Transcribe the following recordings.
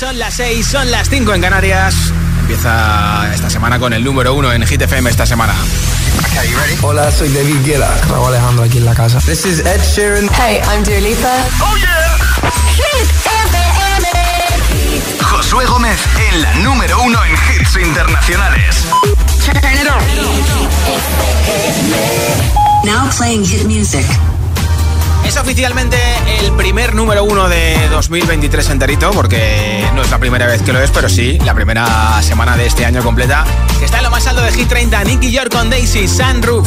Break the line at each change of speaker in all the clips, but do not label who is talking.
son las 6, son las 5 en Canarias. Empieza esta semana con el número 1 en Hit FM esta semana.
Hola, soy David Guetta. Raúl Alejandro aquí en la casa.
This is Ed Sheeran.
Hey, I'm Dua Lipa.
Oh yeah. Hit
FM. Josué Gómez en la número 1 en hits internacionales.
Turn it on.
Now playing hit music.
Es oficialmente el primer número uno de 2023 enterito, porque no es la primera vez que lo es, pero sí, la primera semana de este año completa, está en lo más alto de Hit 30, Nicky York con Daisy, Sunroof.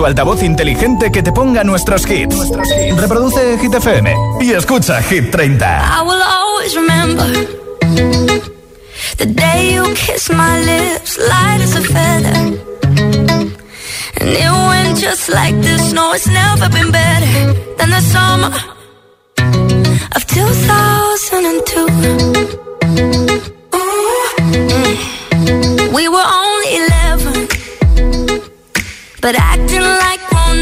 Tu altavoz inteligente que te ponga nuestros hits. Reproduce Hit FM y escucha Hit 30.
I will always remember the day you kissed my lips, light as a feather. And it went just like this. No, it's never been better than the summer of 2002. Mm. We were only 11, but grown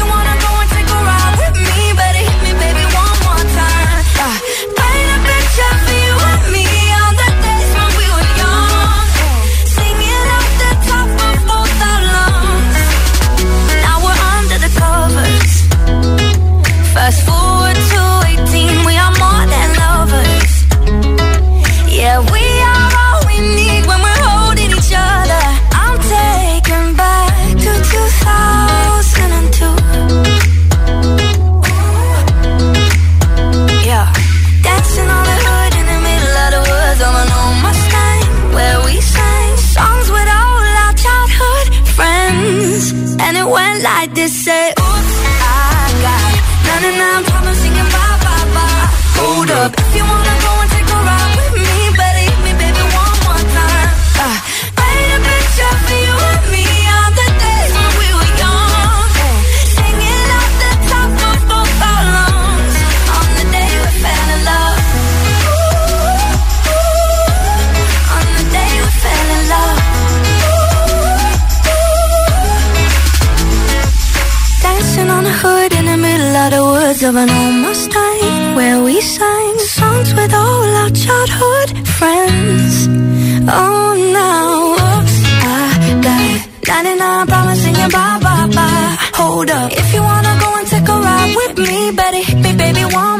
you wanna Hold up, if you wanna go and take a ride with me, better hit me, baby, one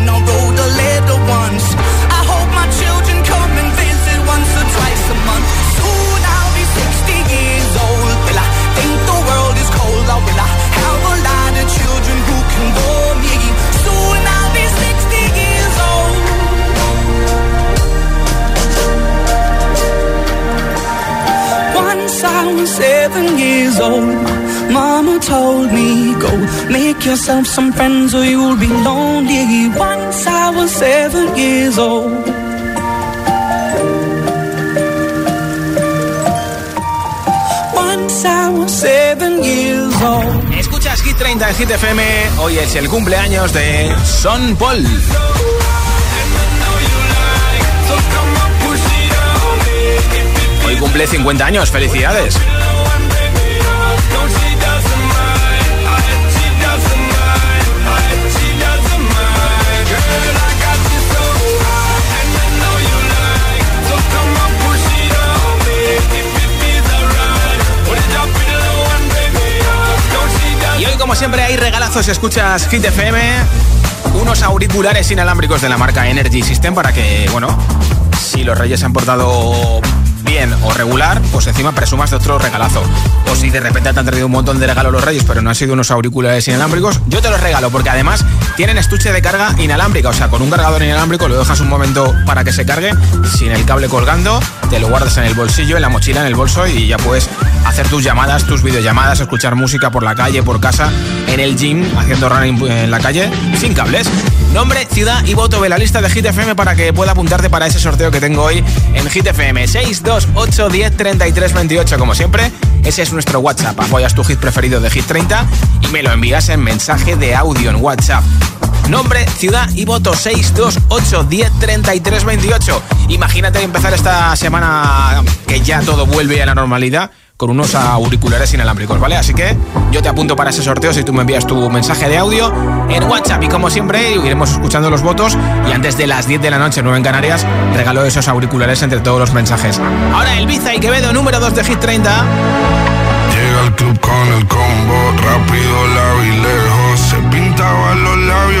Once I was seven years old, mama told me, Go make yourself some friends or you'll be lonely. Once I was seven years old. Once I was seven years old.
Escuchas Hit 30 en Hit FM. Hoy es el cumpleaños de Son Paul. Cumple 50 años. Felicidades. Y hoy, como siempre, hay regalazos. Escuchas Hit FM, unos auriculares inalámbricos de la marca Energy System para que, bueno, si los reyes se han portado o regular, pues encima presumas de otro regalazo. O si de repente te han traído un montón de regalos los reyes, pero no han sido unos auriculares inalámbricos, yo te los regalo porque además tienen estuche de carga inalámbrica, o sea, con un cargador inalámbrico lo dejas un momento para que se cargue, sin el cable colgando, te lo guardas en el bolsillo, en la mochila, en el bolso y ya puedes hacer tus llamadas, tus videollamadas, escuchar música por la calle, por casa, en el gym, haciendo running en la calle, sin cables. Nombre, ciudad y voto de la lista de Hit FM para que pueda apuntarte para ese sorteo que tengo hoy en Hit FM. 628 10 33 28, como siempre. Ese es nuestro WhatsApp. Apoyas tu hit preferido de Hit 30 y me lo envías en mensaje de audio en WhatsApp. Nombre, ciudad y voto 628 10 33 28. Imagínate empezar esta semana que ya todo vuelve a la normalidad con unos auriculares inalámbricos, ¿vale? Así que yo te apunto para ese sorteo si tú me envías tu mensaje de audio en WhatsApp y como siempre iremos escuchando los votos y antes de las 10 de la noche, 9 en Canarias, regalo esos auriculares entre todos los mensajes. Ahora el Biza y Quevedo, número 2 de Hit 30.
Llega al club con el combo, rápido lejos, se pintaban los labios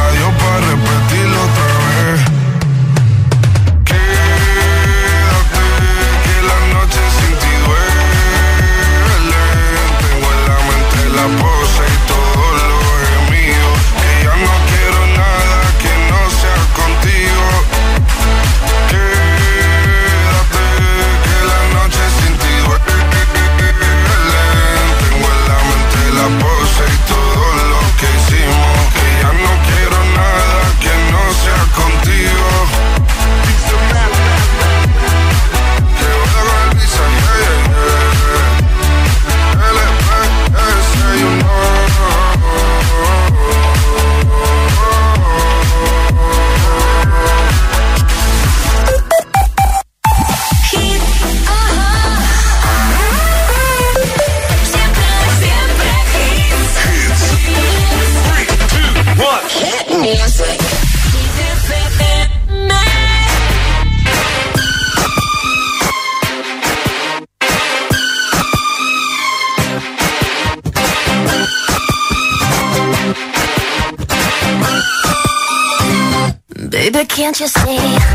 can't you see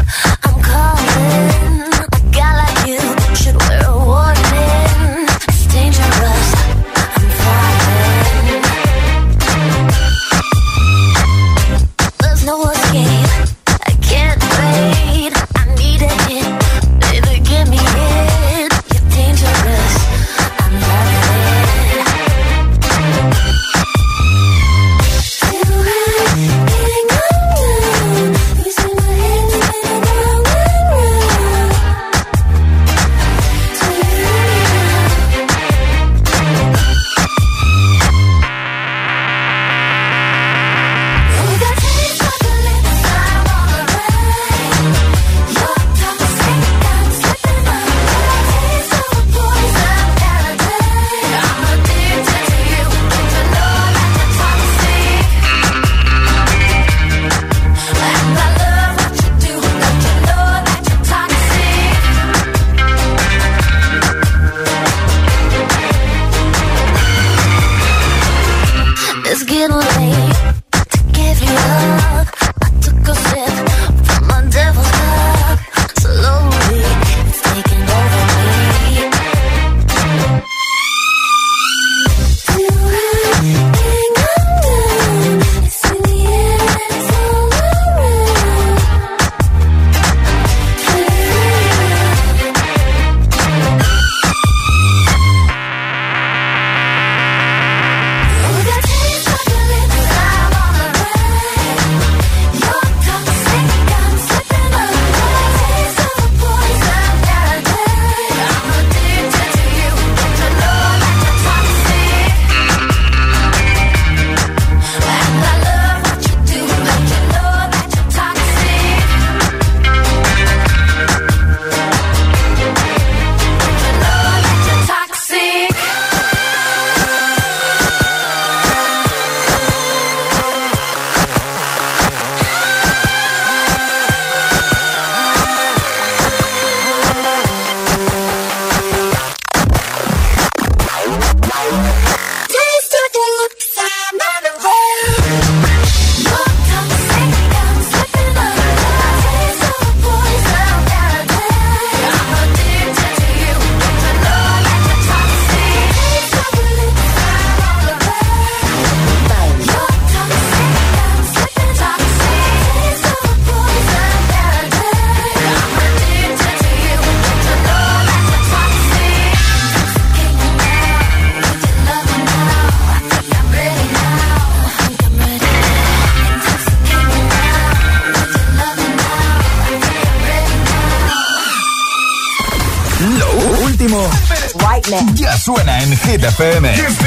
FM.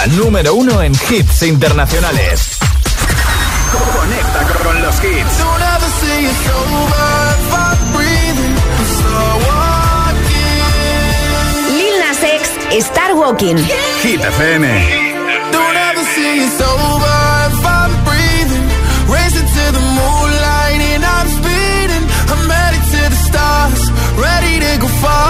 La número uno en hits internacionales. Conecta con los hits.
Don't ever say it's over if I'm breathing. I'm still walking.
Lil Nas X, Star Walking.
Hit FM.
Don't ever say it's over if I'm breathing. Racing to the moonlight and I'm speeding. I'm headed to the stars, ready to go far.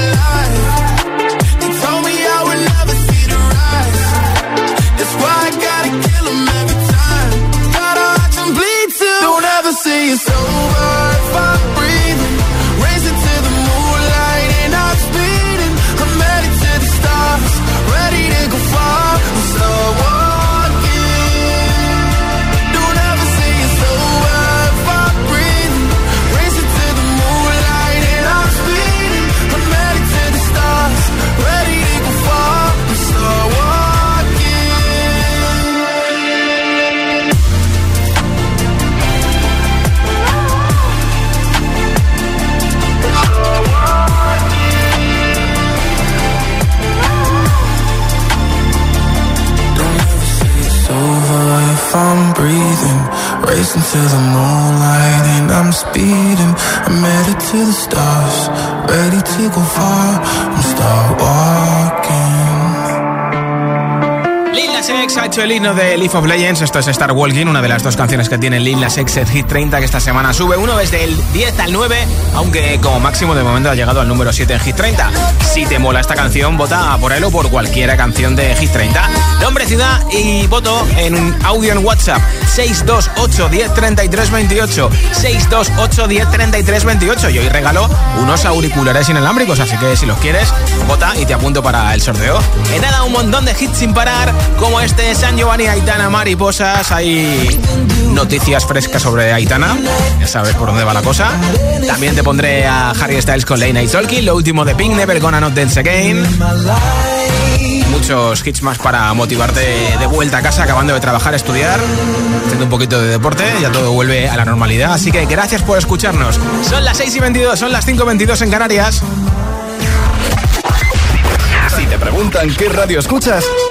say it's over
el himno de Leaf of Legends. Esto es Star Walking, una de las dos canciones que tiene Lil X en Hit 30, que esta semana sube uno desde el 10 al 9, aunque como máximo de momento ha llegado al número 7 en Hit 30. Si te mola esta canción, vota por él o por cualquiera canción de Hit 30. Nombre, ciudad y voto en un audio en WhatsApp 628 10 33 28. 628 10 33 28. Y hoy regalo unos auriculares inalámbricos, así que si los quieres, vota y te apunto para el sorteo. En nada, un montón de hits sin parar, como este San Giovanni Aitana Mariposas. Hay noticias frescas sobre Aitana, ya sabes por dónde va la cosa. También te pondré a Harry Styles con Lane y Talking, lo último de Pink, Never Gonna Not Dance Again. Muchos hits más para motivarte de vuelta a casa, acabando de trabajar, estudiar, haciendo un poquito de deporte, ya todo vuelve a la normalidad. Así que gracias por escucharnos. Son las 6 y 22, son las 5 y 22 en Canarias.
Si te preguntan qué radio escuchas, ¿ya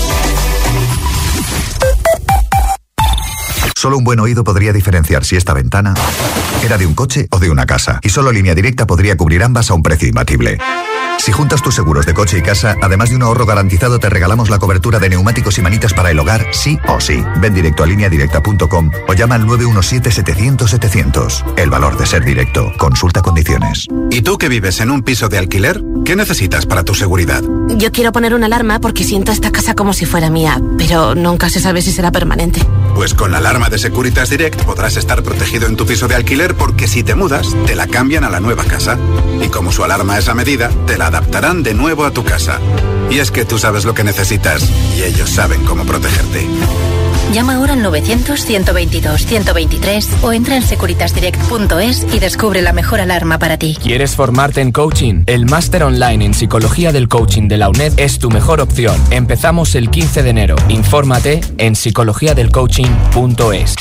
Solo un buen oído podría diferenciar si esta ventana era de un coche o de una casa. Y solo línea directa podría cubrir ambas a un precio imbatible. Si juntas tus seguros de coche y casa, además de un ahorro garantizado, te regalamos la cobertura de neumáticos y manitas para el hogar, sí o sí. Ven directo a lineadirecta.com o llama al 917-700-700. El valor de ser directo. Consulta condiciones.
¿Y tú que vives en un piso de alquiler? ¿Qué necesitas para tu seguridad?
Yo quiero poner una alarma porque siento esta casa como si fuera mía, pero nunca se sabe si será permanente.
Pues con la alarma de Securitas Direct podrás estar protegido en tu piso de alquiler porque si te mudas, te la cambian a la nueva casa. Y como su alarma es a medida, te la adaptarán de nuevo a tu casa. Y es que tú sabes lo que necesitas y ellos saben cómo protegerte.
Llama ahora al 900-122-123 o entra en securitasdirect.es y descubre la mejor alarma para ti.
¿Quieres formarte en coaching? El máster online en psicología del coaching de la UNED es tu mejor opción. Empezamos el 15 de enero. Infórmate en psicologiadelcoaching.es.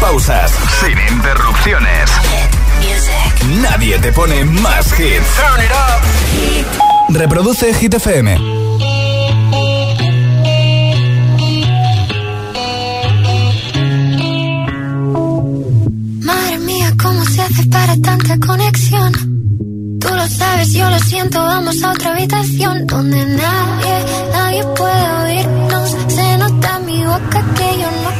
pausas, sin interrupciones. Nadie te pone más hits. Reproduce Hit FM.
para tanta conexión. Tú lo sabes, yo lo siento, vamos a otra habitación donde nadie, nadie puede oírnos. Se nota en mi boca que yo no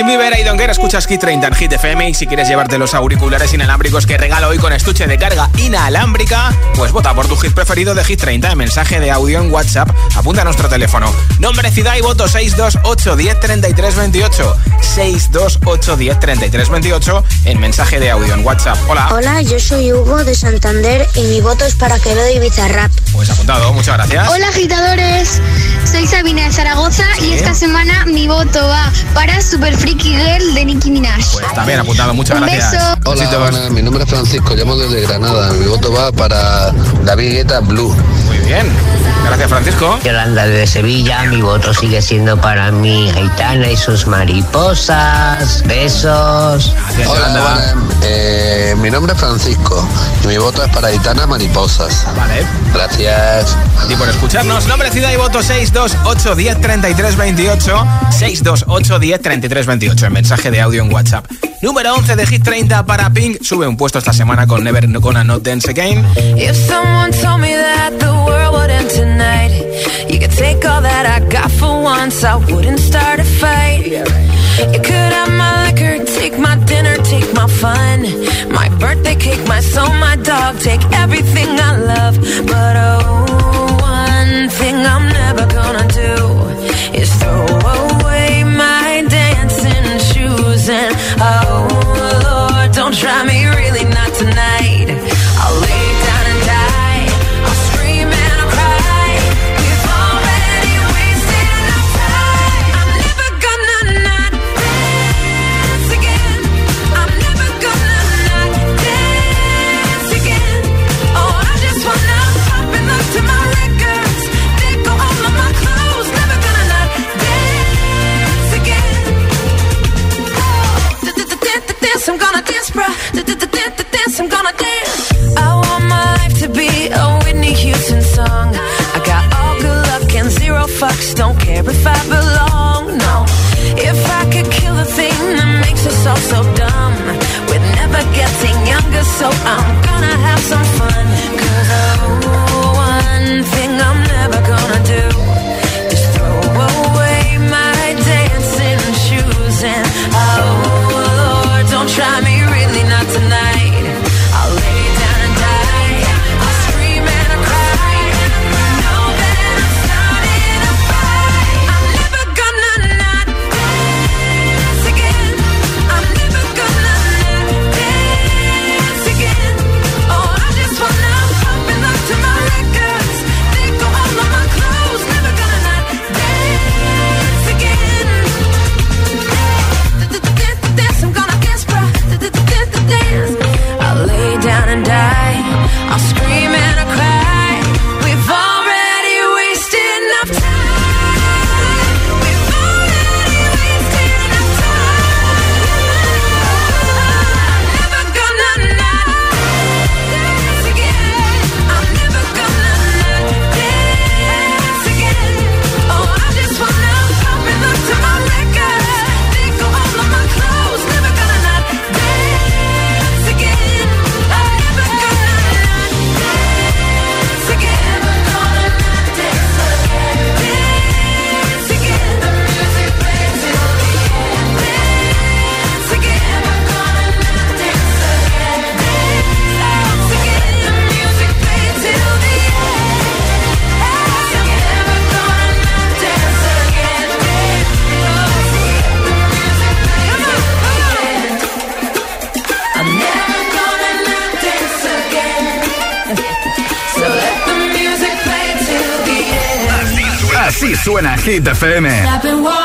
Justin Bieber, Aidon Guerra, escuchas Kit 30 en Hit FM y si quieres llevarte los auriculares inalámbricos que regalo hoy con estuche de carga inalámbrica, pues vota por tu hit preferido de Hit 30 en mensaje de audio en WhatsApp. Apunta a nuestro teléfono. Nombre, ciudad y voto 628 10 33 28. 628 10 33 28 en mensaje de audio en WhatsApp. Hola.
Hola, yo soy Hugo de Santander y mi voto es para Quevedo y Bizarrap.
Pues apuntado, muchas gracias.
Hola agitadores, soy Sabina de Zaragoza y esta semana mi voto va para Super Freaky Girl de Nicki Minaj.
Pues también apuntado, muchas
Un
gracias.
beso.
Hola, buenas, mi nombre es Francisco, llamo desde Granada. Mi voto va para David Guetta Blue.
Muy bien. Gracias, Francisco.
Yolanda de Sevilla, mi voto sigue siendo para mi Aitana y sus mariposas. Besos.
Hola, buenas. Eh, mi nombre es Francisco y mi voto es para Aitana Mariposas.
Vale.
Gracias.
A ti por escucharnos. Nombre, ciudad y voto 628 10 33 28. 628 10 33 28. En mensaje de audio en WhatsApp. Número 11 de Hit 30 para Pink. Sube un puesto esta semana con Never Gonna Not Dance Again.
If someone told me that the world would end tonight, you could take all that I got for once, I wouldn't start a fight. You could have my liquor, take my dinner, take my fun, my birthday cake, my soul, my dog, take everything I love. But oh, one thing I'm never gonna do is throw away And oh, Lord, don't try me really not tonight. I'll I'm gonna dance, bruh. Dance, I'm gonna dance. I want my life to be a Whitney Houston song. I got all good luck and zero fucks, don't care if I belong, no. If I could kill the thing that makes us all so dumb, we're never getting younger, so I'm gonna have some fun.
Hit FM.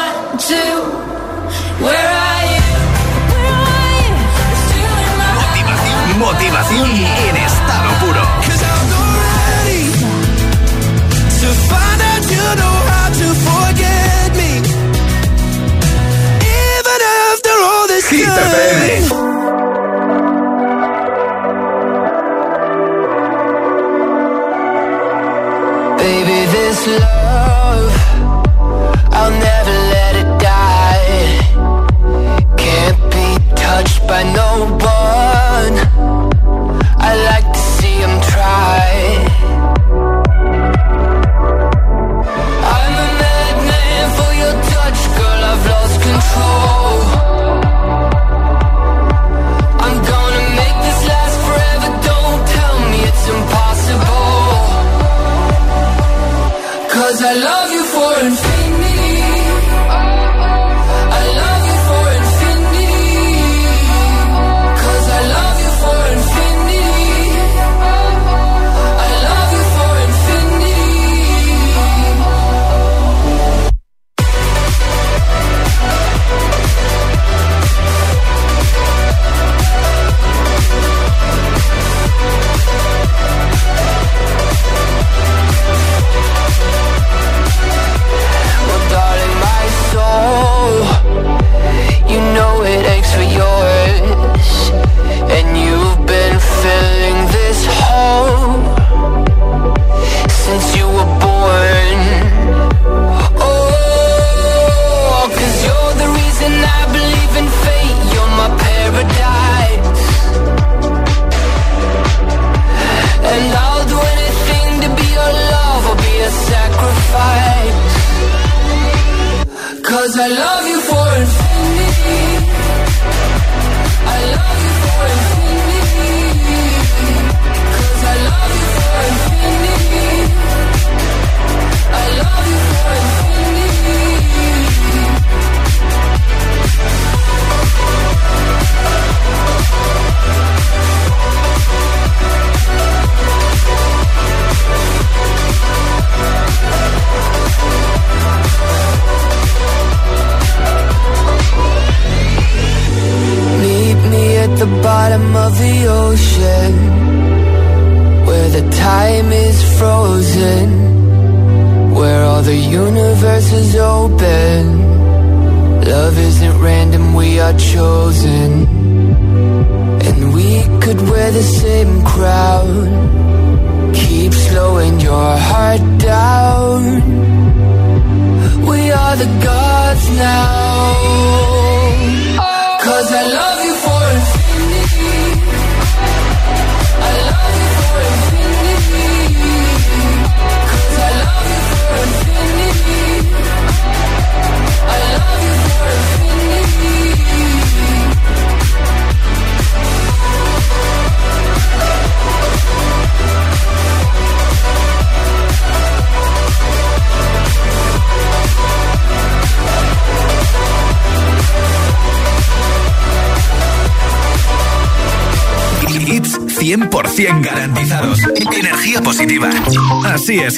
Hello.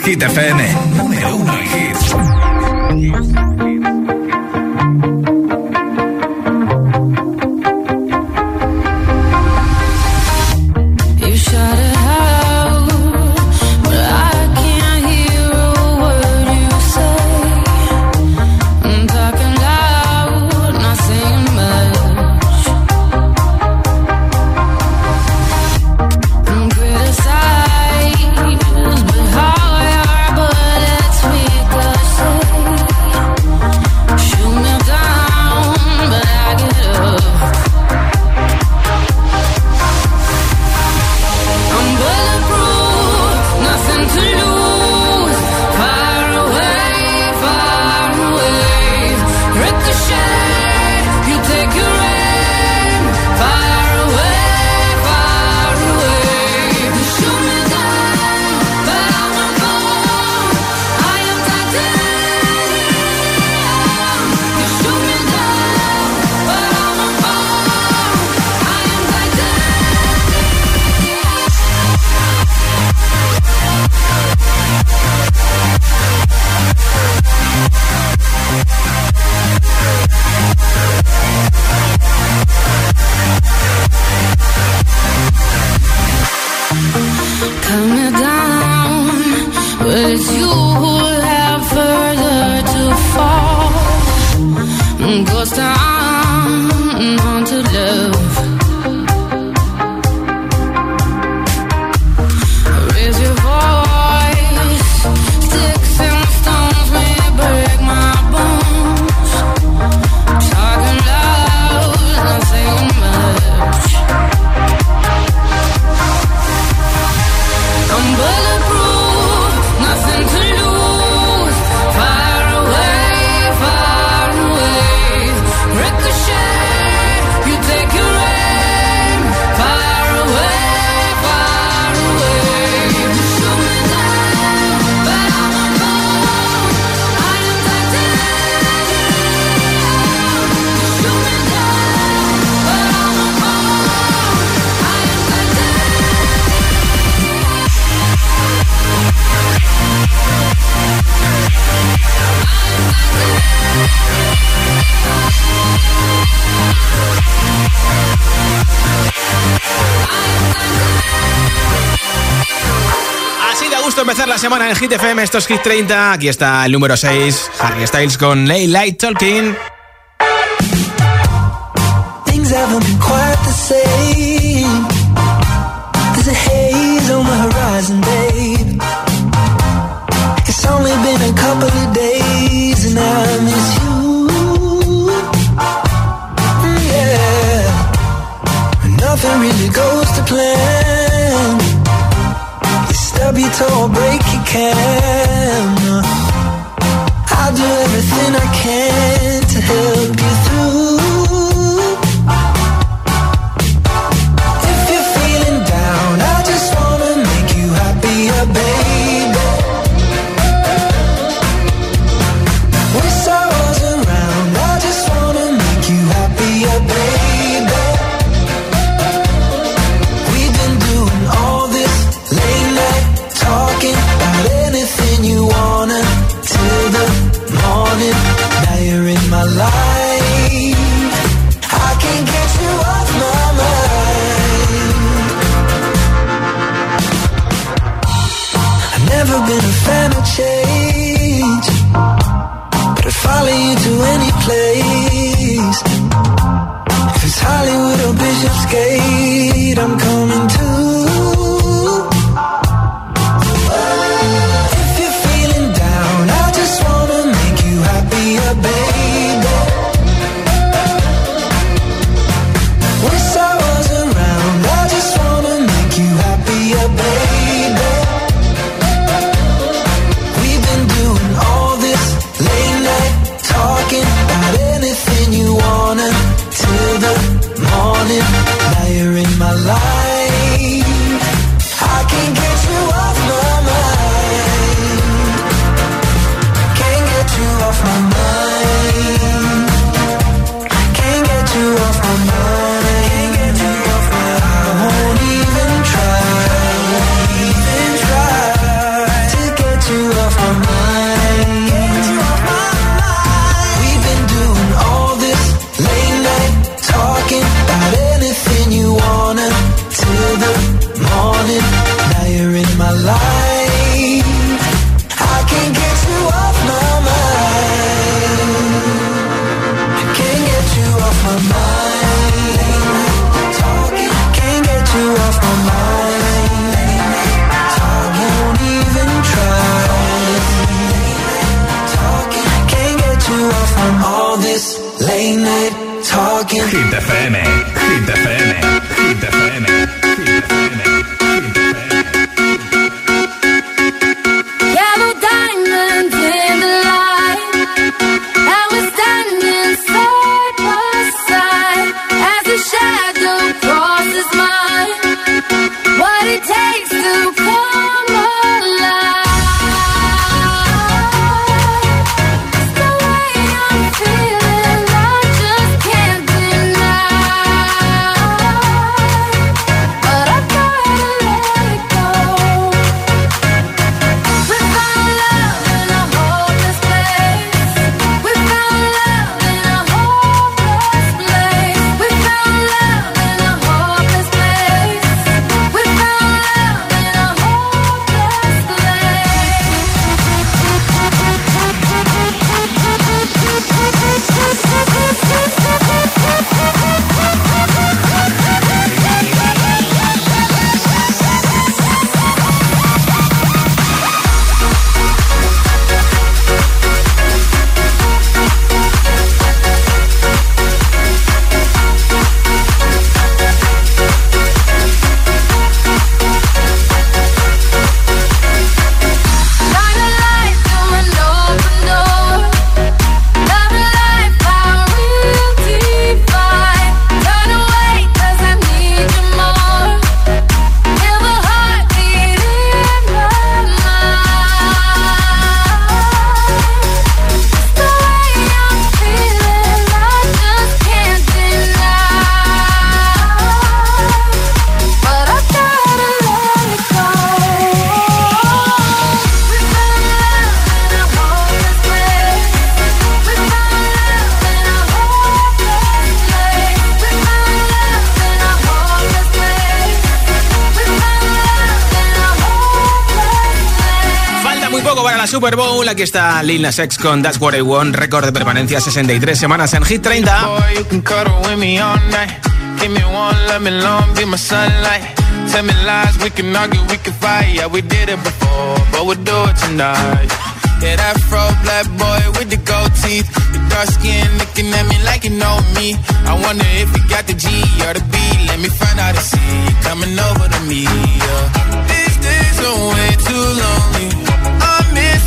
Hit FM.
Semana en Hit FM, estos Hit 30. Aquí está el número 6, Harry Styles con Lay Light Talking. Things haven't been quite the same. There's a haze on the horizon, babe. It's only been a couple of days and I miss you. Yeah. Nothing really goes to plan. Stub your toe, break your camera. I'll do everything I can to help you Hollywood or Bishopsgate, I'm coming too.
Super Bowl. Aquí está Lil Nas X con That's What I Want. Récord de permanencia 63 semanas en Hit 30. Give me one, let me long, be my sunlight. Tell me lies, we can argue, we can fight. Yeah, we did it before, but we'll do it tonight. Yeah, that fro black boy with the gold teeth. The dark skin looking at me like you know me. I wonder if you got the G or the B. Let me find out and see you coming over to me. Yeah. These days are way too lonely.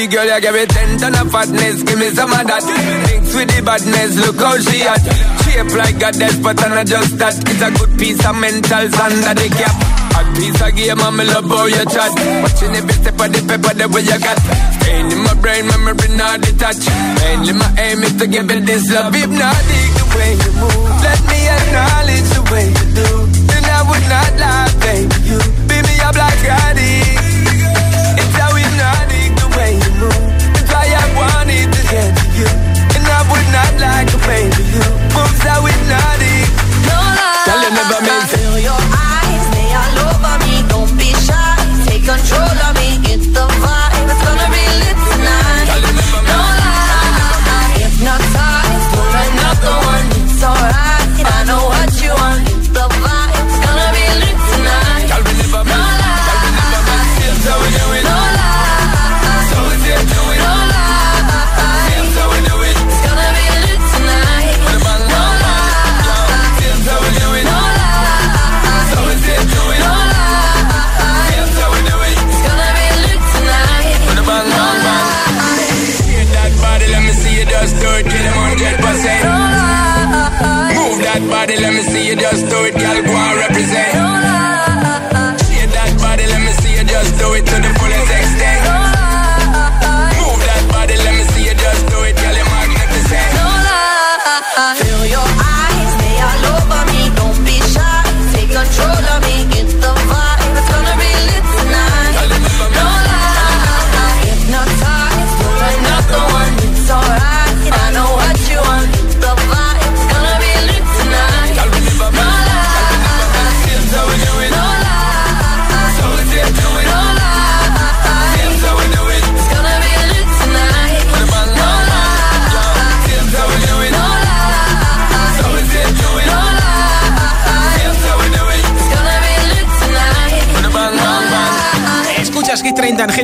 the
girl, you give me ten ton of fatness. Give me some of that. Mix with the badness, look how she at. Shape like a death, but I'm not just that. It's a good piece of mental under the cap. A piece of game, I'm love how you chat. Watching every step of the paper, the way you got. Pain in my brain, memory not detached. Mainly my aim is to give it this love. If not, dig the way you move. Let me acknowledge the way you do. Then I would not lie, baby. You beat me up like I. not like a pain. Moves out with.
No lie.
Tell
me. Take control of me.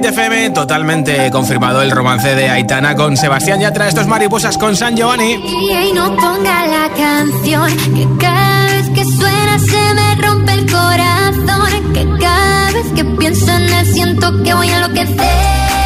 FM, totalmente confirmado el romance de Aitana con Sebastián Yatra, estos mariposas con San Giovanni.
Y no ponga la canción, que cada vez que suena se me rompe el corazón, que cada vez que pienso en él siento que voy a enloquecer.